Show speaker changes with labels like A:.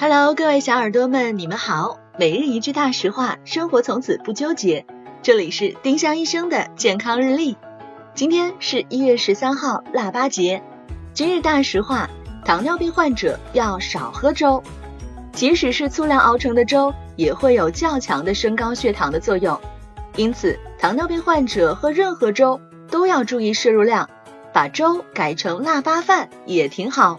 A: Hello，各位小耳朵们，你们好。每日一句大实话，生活从此不纠结。这里是丁香医生的健康日历。今天是一月十三号，腊八节。今日大实话：糖尿病患者要少喝粥，即使是粗粮熬成的粥，也会有较强的升高血糖的作用。因此，糖尿病患者喝任何粥都要注意摄入量，把粥改成腊八饭也挺好。